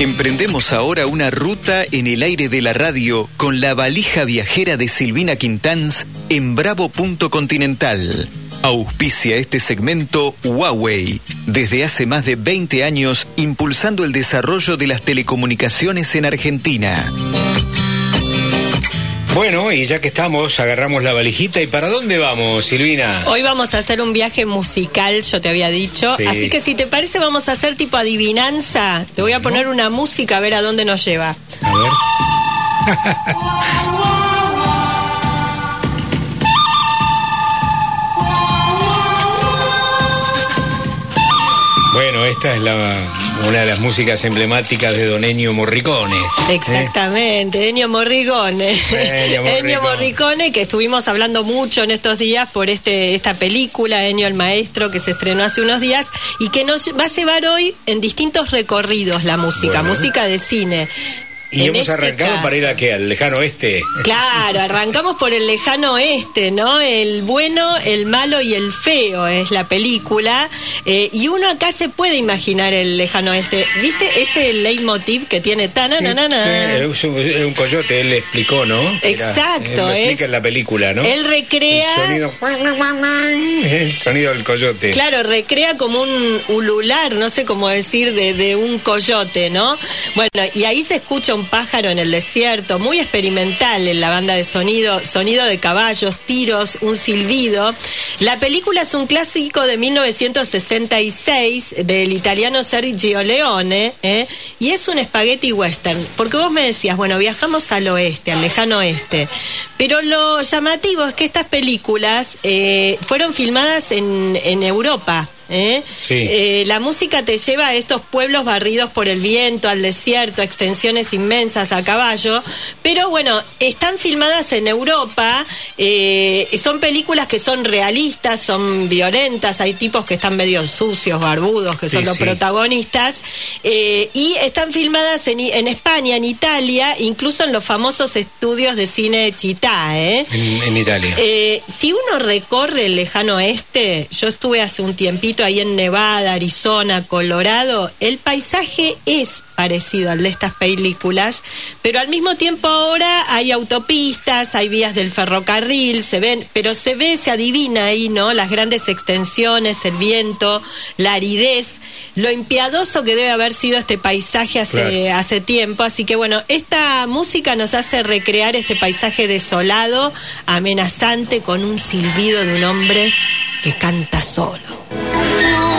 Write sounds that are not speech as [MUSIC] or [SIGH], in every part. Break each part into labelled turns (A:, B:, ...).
A: Emprendemos ahora una ruta en el aire de la radio con la valija viajera de Silvina Quintanz en Bravo Punto Continental. Auspicia este segmento Huawei, desde hace más de 20 años impulsando el desarrollo de las telecomunicaciones en Argentina.
B: Bueno, y ya que estamos, agarramos la valijita. ¿Y para dónde vamos, Silvina?
C: Hoy vamos a hacer un viaje musical, yo te había dicho.
B: Sí.
C: Así que si te parece, vamos a hacer tipo adivinanza. Te voy a poner una música a ver a dónde nos lleva.
B: A ver. [LAUGHS] Bueno, esta es la, una de las músicas emblemáticas de Don Ennio Morricone. ¿eh?
C: Exactamente, Ennio Morricone.
B: Ennio [LAUGHS] Morricone.
C: Ennio Morricone, que estuvimos hablando mucho en estos días por este esta película, Ennio el Maestro, que se estrenó hace unos días y que nos va a llevar hoy en distintos recorridos la música,
B: Bueno.
C: música de cine.
B: Y
C: En
B: hemos
C: este
B: arrancado
C: caso.
B: para ir a qué, al lejano oeste.
C: Claro, arrancamos por el lejano oeste, ¿no? El bueno, el malo y el feo es la película. Eh, y uno acá se puede imaginar el lejano oeste. ¿Viste ese leitmotiv que tiene tan
B: Sí, es un, es un coyote, él explicó, ¿no? Era-
C: Exacto,
B: él lo explica
C: es-
B: en la película, ¿no?
C: Él recrea.
B: El sonido, [LAUGHS] el sonido del coyote.
C: Claro, recrea como un ulular, no sé cómo decir, de, de un coyote, ¿no? Bueno, y ahí se escucha un pájaro en el desierto, muy experimental en la banda de sonido, sonido de caballos, tiros, un silbido. La película es un clásico de 1966 del italiano Sergio Leone, ¿eh? y es un spaghetti western, porque vos me decías, bueno, viajamos al oeste, al lejano oeste, pero lo llamativo es que estas películas eh, fueron filmadas en Europa. ¿Eh?
B: Sí.
C: Eh, la música te lleva a estos pueblos barridos por el viento, al desierto, a extensiones inmensas a caballo, pero bueno, están filmadas en Europa, eh, son películas que son realistas, son violentas, hay tipos que están medio sucios, barbudos, que son
B: Sí,
C: los
B: sí.
C: protagonistas, y están filmadas en, en España, en Italia, incluso en los famosos estudios de cine Chitá, ¿eh?
B: En, en Italia.
C: Si uno recorre el lejano oeste, yo estuve hace un tiempito ahí en Nevada, Arizona, Colorado, el paisaje es parecido al de estas películas, pero al mismo tiempo ahora hay autopistas, hay vías del ferrocarril, se ven, pero se ve, se adivina ahí, ¿no? Las grandes extensiones, el viento, la aridez, lo impiadoso que debe haber sido este paisaje hace,
B: Claro.
C: hace tiempo. Así que bueno, esta música nos hace recrear este paisaje desolado, amenazante, con un silbido de un hombre que canta solo.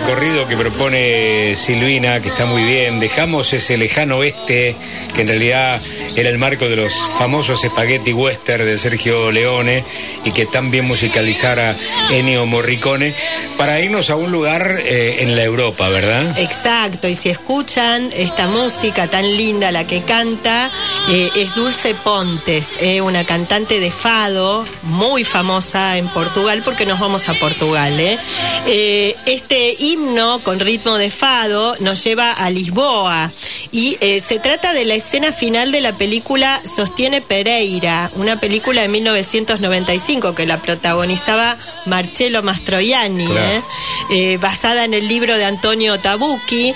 B: Recorrido que propone Silvina, que está muy bien, dejamos ese lejano oeste, que en realidad era el marco de los famosos spaghetti western de Sergio Leone y que tan bien musicalizara Ennio Morricone, para irnos a un lugar eh, en la Europa, ¿verdad?
C: Exacto, y si escuchan esta música tan linda, la que canta, eh, es Dulce Pontes, eh, una cantante de fado muy famosa en Portugal, porque nos vamos a Portugal. ¿eh? Eh, este himno con ritmo de fado nos lleva a Lisboa y eh, se trata de la escena final de la película Sostiene Pereira, una película de 1995 que la protagonizaba Marcello Mastroianni.
B: Claro.
C: ¿eh? eh, basada en el libro de Antonio Tabucchi,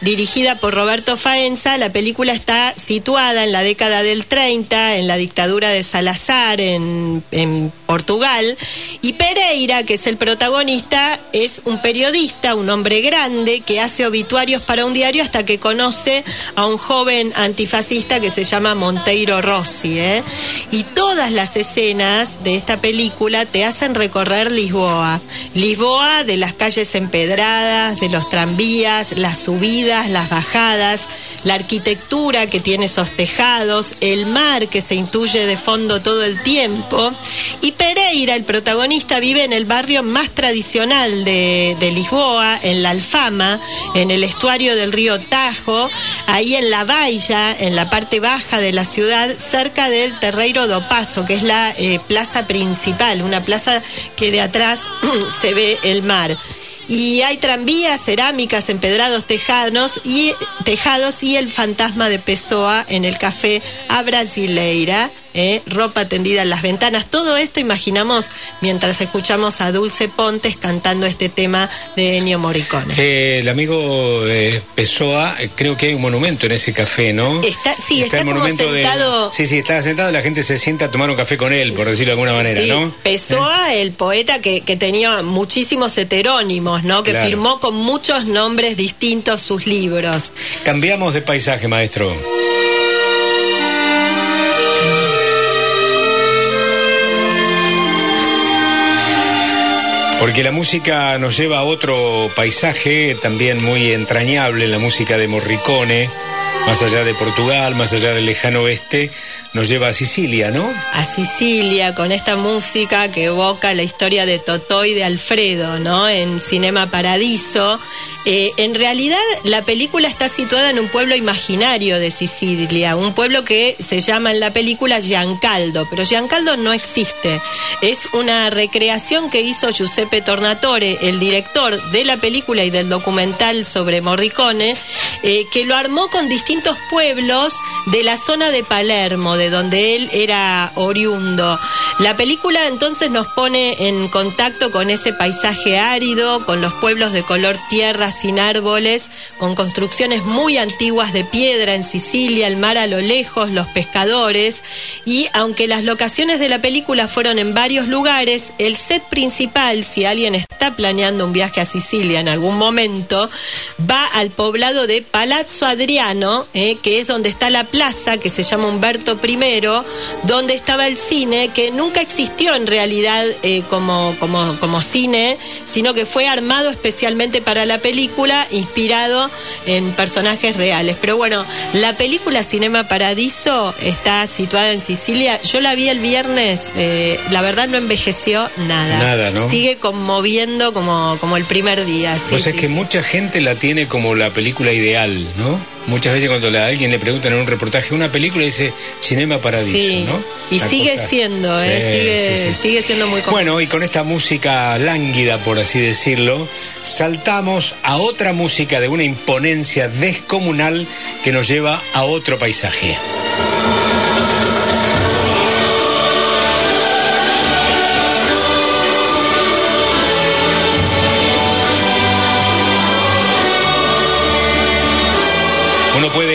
C: dirigida por Roberto Faenza. La película está situada en la década del 30, en la dictadura de Salazar, en, en Portugal. Y Pereira, que es el protagonista, es un periodista, un hombre grande, que hace obituarios para un diario hasta que conoce a un joven antifascista que se llama Monteiro Rossi. ¿eh? Y todas las escenas de esta película te hacen recorrer Lisboa. Lisboa de las calles empedradas, de los tranvías, las subidas, las bajadas, la arquitectura que tiene esos tejados, el mar que se intuye de fondo todo el tiempo. Y Pereira, el protagonista, vive en el barrio más tradicional de, de Lisboa, en la Alfama, en el estuario del río Tajo, ahí en la Bailla, en la parte baja de la ciudad, cerca del Terreiro do Paso, que es la eh, plaza principal, una plaza que de atrás [CLEARS THROAT] se ve el mar. Y hay tranvías, cerámicas, empedrados tejados y, tejados y el fantasma de Pessoa en el café A Brasileira, eh, ropa tendida en las ventanas. Todo esto imaginamos mientras escuchamos a Dulce Pontes cantando este tema de Ennio Morricone.
B: Eh, el amigo eh, Pessoa, eh, creo que hay un monumento en ese café, ¿no?
C: Está, sí, está,
B: el
C: como
B: monumento de-
C: sentado.
B: Sí, sí, está sentado, la gente se sienta a tomar un café con él, por decirlo de alguna manera,
C: Sí,
B: ¿no?
C: Pessoa, el poeta que, que tenía muchísimos heterónimos, ¿no? Que
B: Claro.
C: firmó con muchos nombres distintos sus libros.
B: Cambiamos de paisaje, maestro. Porque la música nos lleva a otro paisaje también muy entrañable, la música de Morricone, más allá de Portugal, más allá del lejano oeste, nos lleva a Sicilia, ¿no?
C: a Sicilia con esta música que evoca la historia de Totó y de Alfredo, ¿no? En Cinema Paradiso. Eh, en realidad, la película está situada en un pueblo imaginario de Sicilia, un pueblo que se llama en la película Giancaldo, pero Giancaldo no existe. Es una recreación que hizo Giuseppe Tornatore, el director de la película y del documental sobre Morricone, eh, que lo armó con distintos pueblos de la zona de Palermo, de donde él era oriundo. La película entonces nos pone en contacto con ese paisaje árido, con los pueblos de color tierra sin árboles, con construcciones muy antiguas de piedra en Sicilia, el mar a lo lejos, los pescadores, y aunque las locaciones de la película fueron en varios lugares, el set principal, si alguien está planeando un viaje a Sicilia en algún momento, va al poblado de Palazzo Adriano, eh, que es donde está la plaza que se llama Humberto I, donde estaba el cine, que nunca existió en realidad eh, como, como, como cine, sino que fue armado especialmente para la película, inspirado en personajes reales. Pero bueno, la película Cinema Paradiso está situada en Sicilia. Yo la vi el viernes, eh, la verdad no envejeció nada.
B: Nada, ¿no?
C: Sigue conmoviendo como, como el primer día. sí,
B: pues es
C: sí,
B: que
C: sí.
B: mucha gente la tiene como la película ideal, ¿no? Muchas veces cuando a alguien le preguntan en un reportaje una película dice Cinema Paradiso,
C: Sí,
B: ¿no?
C: y
B: Una
C: sigue
B: cosa-
C: siendo, ¿eh? Sigue,
B: sí,
C: sigue siendo muy
B: Bueno, y con esta música lánguida, por así decirlo, saltamos a otra música de una imponencia descomunal que nos lleva a otro paisaje.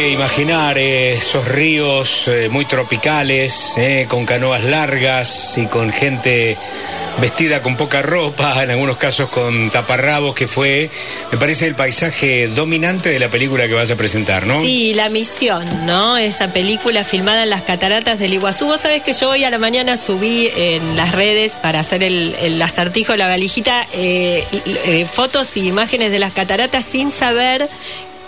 B: Imaginar eh, esos ríos eh, muy tropicales, eh, con canoas largas y con gente vestida con poca ropa, en algunos casos con taparrabos, que fue, me parece, el paisaje dominante de la película que vas a presentar, ¿no?
C: Sí, La Misión, ¿no? Esa película filmada en las cataratas del Iguazú. Vos sabés que yo hoy a la mañana subí en las redes para hacer el, el acertijo, la valijita, fotos y imágenes de las cataratas sin saber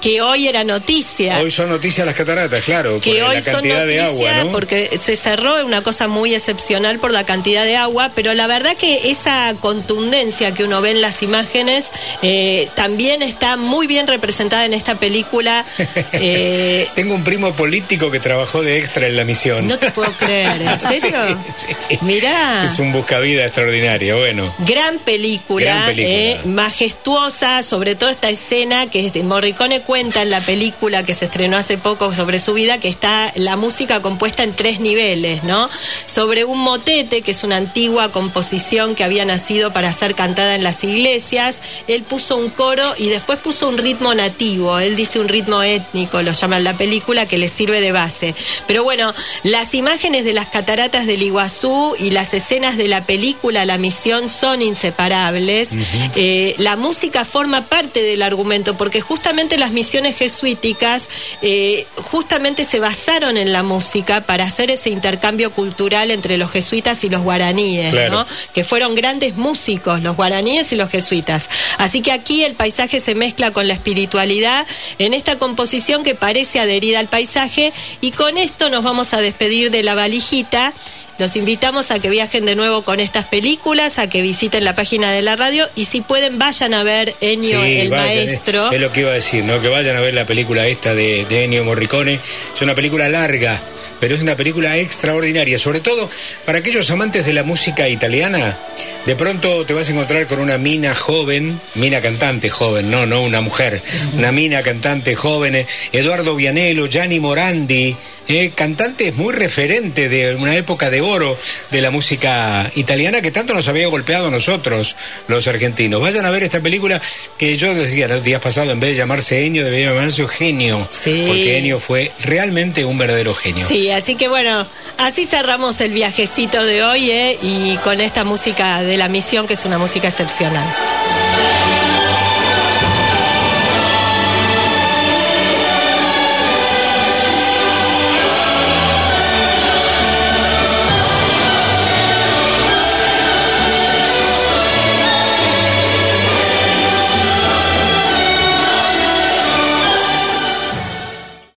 C: que hoy era noticia.
B: Hoy son noticias las cataratas, claro,
C: que
B: por
C: hoy
B: la
C: son
B: de
C: noticia
B: agua, ¿no?
C: porque se cerró una cosa muy excepcional por la cantidad de agua, pero la verdad que esa contundencia que uno ve en las imágenes eh, también está muy bien representada en esta película. [LAUGHS] Eh,
B: Tengo un primo político que trabajó de extra en la misión.
C: no te puedo creer, ¿en [LAUGHS] serio?
B: Sí, sí.
C: Mirá.
B: Es un buscavida extraordinario, bueno.
C: Gran película,
B: Gran película.
C: eh, majestuosa, sobre todo esta escena que este, Morricone cuenta en la película que se estrenó hace poco sobre su vida, que está la música compuesta en tres niveles, ¿no? Sobre un motete, que es una antigua composición que había nacido para ser cantada en las iglesias, él puso un coro y después puso un ritmo nativo, él dice un ritmo étnico, lo llama en la película, que le sirve de base. Pero bueno, las imágenes de las cataratas del Iguazú y las escenas de la película La Misión son inseparables. Eh, la música forma parte del argumento porque justamente las misiones jesuíticas eh, justamente se basaron en la música para hacer ese intercambio cultural entre los jesuitas y los guaraníes,
B: Claro.
C: ¿no? que fueron grandes músicos, los guaraníes y los jesuitas. Así que aquí el paisaje se mezcla con la espiritualidad en esta composición que parece adherida al paisaje y con esto nos vamos a despedir de la valijita. Los invitamos a que viajen de nuevo con estas películas, a que visiten la página de la radio y si pueden vayan a ver Ennio
B: Sí,
C: el
B: vayan,
C: maestro.
B: Es, es lo que iba a decir, ¿no? Que vayan a ver la película esta de, de Ennio Morricone. Es una película larga, pero es una película extraordinaria. Sobre todo para aquellos amantes de la música italiana. De pronto te vas a encontrar con una mina joven, mina cantante joven, no, no una mujer, una mina cantante joven. Eduardo Vianello, Gianni Morandi, eh, cantantes muy referentes de una época de oro de la música italiana que tanto nos había golpeado a nosotros, los argentinos. Vayan a ver esta película que yo decía los días pasados, en vez de llamarse Enio, debería llamarse Eugenio, porque Enio fue realmente un verdadero genio.
C: Sí, así que bueno, así cerramos el viajecito de hoy eh, y con esta música de la misión, que es una música excepcional.